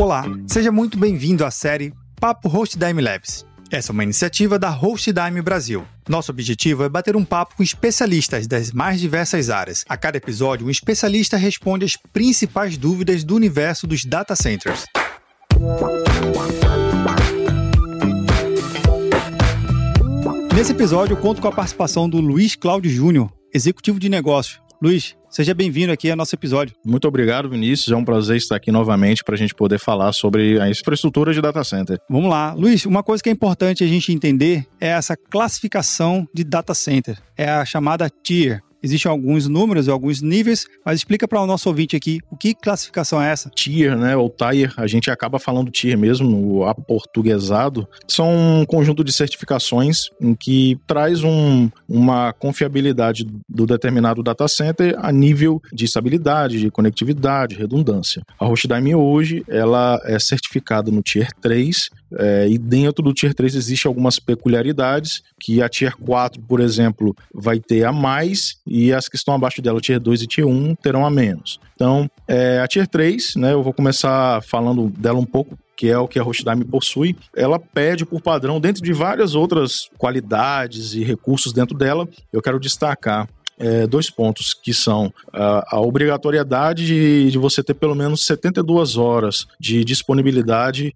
Olá, seja muito bem-vindo à série Papo Hostdime Labs. Essa é uma iniciativa da Hostdime Brasil. Nosso objetivo é bater um papo com especialistas das mais diversas áreas. A cada episódio, um especialista responde as principais dúvidas do universo dos data centers. Nesse episódio, eu conto com a participação do Luiz Cláudio Júnior, executivo de negócios. Luiz, seja bem-vindo aqui ao nosso episódio. Muito obrigado, Vinícius. É um prazer estar aqui novamente para a gente poder falar sobre a infraestrutura de data center. Vamos lá. Luiz, uma coisa que é importante a gente entender é essa classificação de data center. É a chamada tier. Existem alguns números, alguns níveis, mas explica para o nosso ouvinte aqui o que classificação é essa? Tier, né, ou tier, a gente acaba falando tier mesmo, no aportuguesado, são um conjunto de certificações em que traz um, uma confiabilidade do determinado data center a nível de estabilidade, de conectividade, redundância. A Hostdime hoje, ela é certificada no Tier 3, é, e dentro do Tier 3 existe algumas peculiaridades, que a Tier 4, por exemplo, vai ter a mais e as que estão abaixo dela, Tier 2 e Tier 1, terão a menos. Então, é, a Tier 3, né, eu vou começar falando dela um pouco, que é o que a Hostdime possui, ela pede por padrão, dentro de várias outras qualidades e recursos dentro dela, eu quero destacar é, dois pontos, que são a, a obrigatoriedade de, de, você ter pelo menos 72 horas de disponibilidade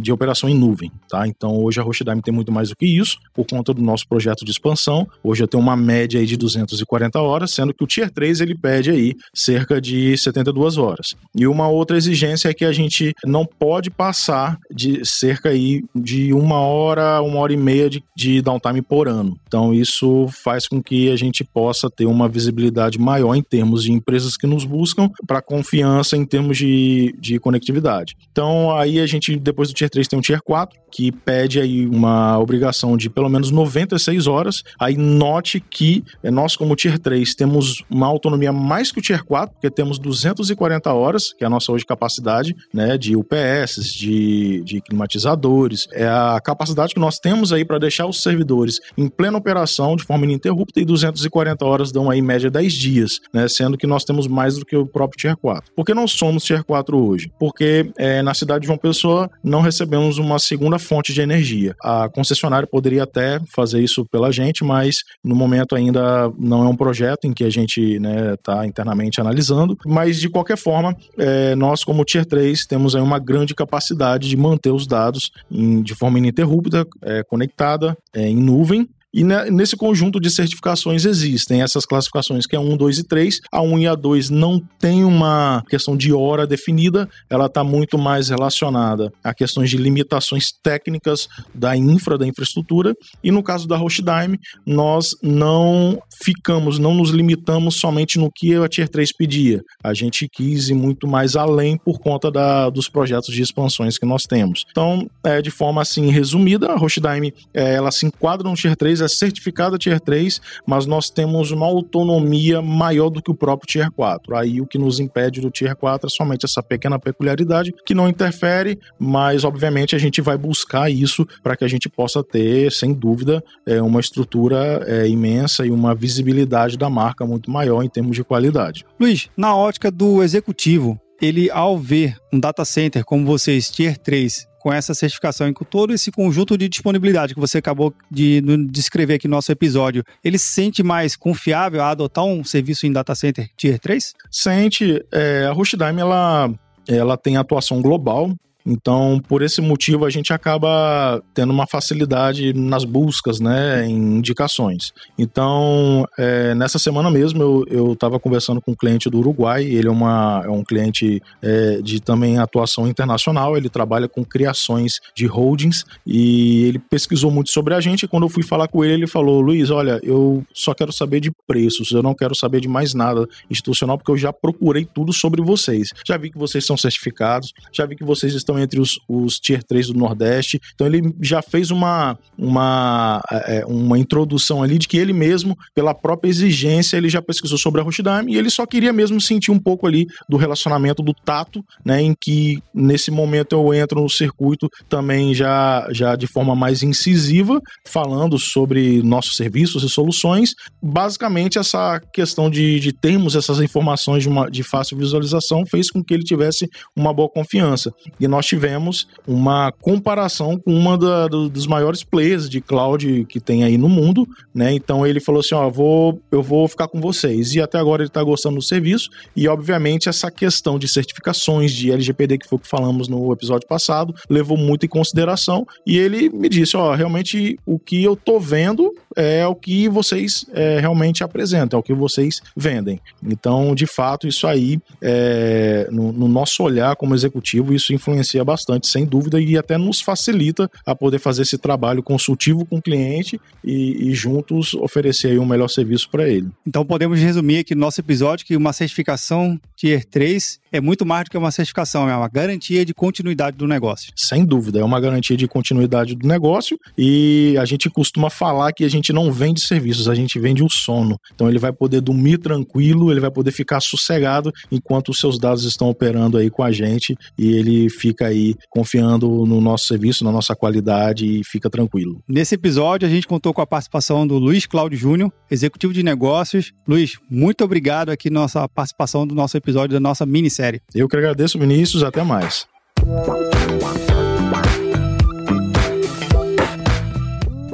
de operação em nuvem, tá? Então hoje a Hostdime tem muito mais do que isso, por conta do nosso projeto de expansão. Hoje eu tenho uma média aí de 240 horas, sendo que o Tier 3 ele pede aí cerca de 72 horas. E uma outra exigência é que a gente não pode passar de cerca aí de uma hora, uma hora e meia de, de downtime por ano. Então isso faz com que a gente possa ter uma visibilidade maior em termos de empresas que nos buscam para confiança em termos de, de conectividade. Então, aí a gente, depois do Tier 3, tem o Tier 4, que pede aí uma obrigação de pelo menos 96 horas. Aí note que eh, nós, como Tier 3, temos uma autonomia mais que o Tier 4, porque temos 240 horas, que é a nossa hoje capacidade, né, de UPS, de, de climatizadores. É a capacidade que nós temos aí para deixar os servidores em plena operação de forma ininterrupta e 240 horas horas dão aí média 10 dias, né? Sendo que nós temos mais do que o próprio Tier 4. Por que não somos Tier 4 hoje? Porque é, na cidade de João Pessoa não recebemos uma segunda fonte de energia. A concessionária poderia até fazer isso pela gente, mas no momento ainda não é um projeto em que a gente está né, tá internamente analisando. Mas de qualquer forma, é, nós como Tier 3 temos aí uma grande capacidade de manter os dados em, de forma ininterrupta, é, conectada, é, em nuvem, e nesse conjunto de certificações existem essas classificações que é 1, 2 e 3. A 1 e a 2 não tem uma questão de hora definida, ela está muito mais relacionada a questões de limitações técnicas da infra, da infraestrutura. E no caso da Hostdime, nós não ficamos, não nos limitamos somente no que a Tier 3 pedia. A gente quis ir muito mais além por conta da, dos projetos de expansões que nós temos. Então, é, de forma assim resumida, a Hostdime é, ela se enquadra no Tier 3 é certificada Tier 3, mas nós temos uma autonomia maior do que o próprio Tier 4. Aí o que nos impede do Tier 4 é somente essa pequena peculiaridade que não interfere, mas obviamente a gente vai buscar isso para que a gente possa ter, sem dúvida, é, uma estrutura é, imensa e uma visibilidade da marca muito maior em termos de qualidade. Luiz, na ótica do executivo, ele ao ver um data center como vocês, Tier 3, com essa certificação e com todo esse conjunto de disponibilidade que você acabou de descrever aqui no nosso episódio, ele se sente mais confiável a adotar um serviço em data center Tier 3? Sente. É, a Rushdime, ela, ela tem atuação global, então, por esse motivo, a gente acaba tendo uma facilidade nas buscas, né, em indicações. Então, é, nessa semana mesmo, eu estava conversando com um cliente do Uruguai, ele é, uma, é um cliente é, de também atuação internacional, ele trabalha com criações de holdings e ele pesquisou muito sobre a gente. E quando eu fui falar com ele, ele falou: Luiz, olha, eu só quero saber de preços, eu não quero saber de mais nada institucional, porque eu já procurei tudo sobre vocês. Já vi que vocês são certificados, já vi que vocês estão estão entre os, os Tier 3 do Nordeste. Então ele já fez uma, uma, é, uma introdução ali de que ele mesmo, pela própria exigência, ele já pesquisou sobre a Rushdime e ele só queria mesmo sentir um pouco ali do relacionamento do tato, né, em que nesse momento eu entro no circuito também já, já de forma mais incisiva, falando sobre nossos serviços e soluções. Basicamente, essa questão de, de termos essas informações de, uma, de fácil visualização fez com que ele tivesse uma boa confiança. E nós tivemos uma comparação com uma da, do, dos maiores players de cloud que tem aí no mundo, né? Então ele falou assim: ó, vou, eu vou ficar com vocês. E até agora ele está gostando do serviço. E obviamente essa questão de certificações de LGPD que foi o que falamos no episódio passado levou muito em consideração. E ele me disse: ó, realmente o que eu tô vendo é o que vocês é, realmente apresentam, é o que vocês vendem. Então, de fato, isso aí, é, no, no, nosso olhar como executivo, isso influencia bastante, sem dúvida, e até nos facilita a poder fazer esse trabalho consultivo com o cliente e, e juntos oferecer um melhor serviço para ele. Então, podemos resumir aqui no nosso episódio que uma certificação Tier 3 é muito mais do que uma certificação, é uma garantia de continuidade do negócio. Sem dúvida, é uma garantia de continuidade do negócio e a gente costuma falar que a gente não vende serviços, a gente vende o sono. Então ele vai poder dormir tranquilo, ele vai poder ficar sossegado enquanto os seus dados estão operando aí com a gente e ele fica aí confiando no nosso serviço, na nossa qualidade e fica tranquilo. Nesse episódio a gente contou com a participação do Luiz Cláudio Júnior, executivo de negócios. Luiz, muito obrigado aqui nossa participação do nosso episódio da nossa minissérie. Eu que agradeço, Vinícius, até mais.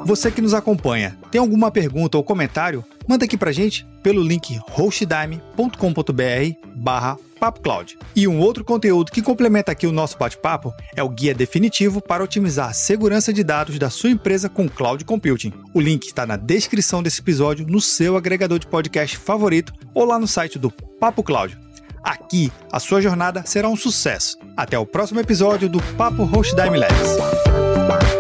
Você que nos acompanha, tem alguma pergunta ou comentário? Manda aqui pra gente pelo link hostdime.com.br barra PapoCloud. E um outro conteúdo que complementa aqui o nosso bate-papo é o guia definitivo para otimizar a segurança de dados da sua empresa com Cloud Computing. O link está na descrição desse episódio, no seu agregador de podcast favorito ou lá no site do Papo Cloud. Aqui, a sua jornada será um sucesso. Até o próximo episódio do Papo Hostdime Labs.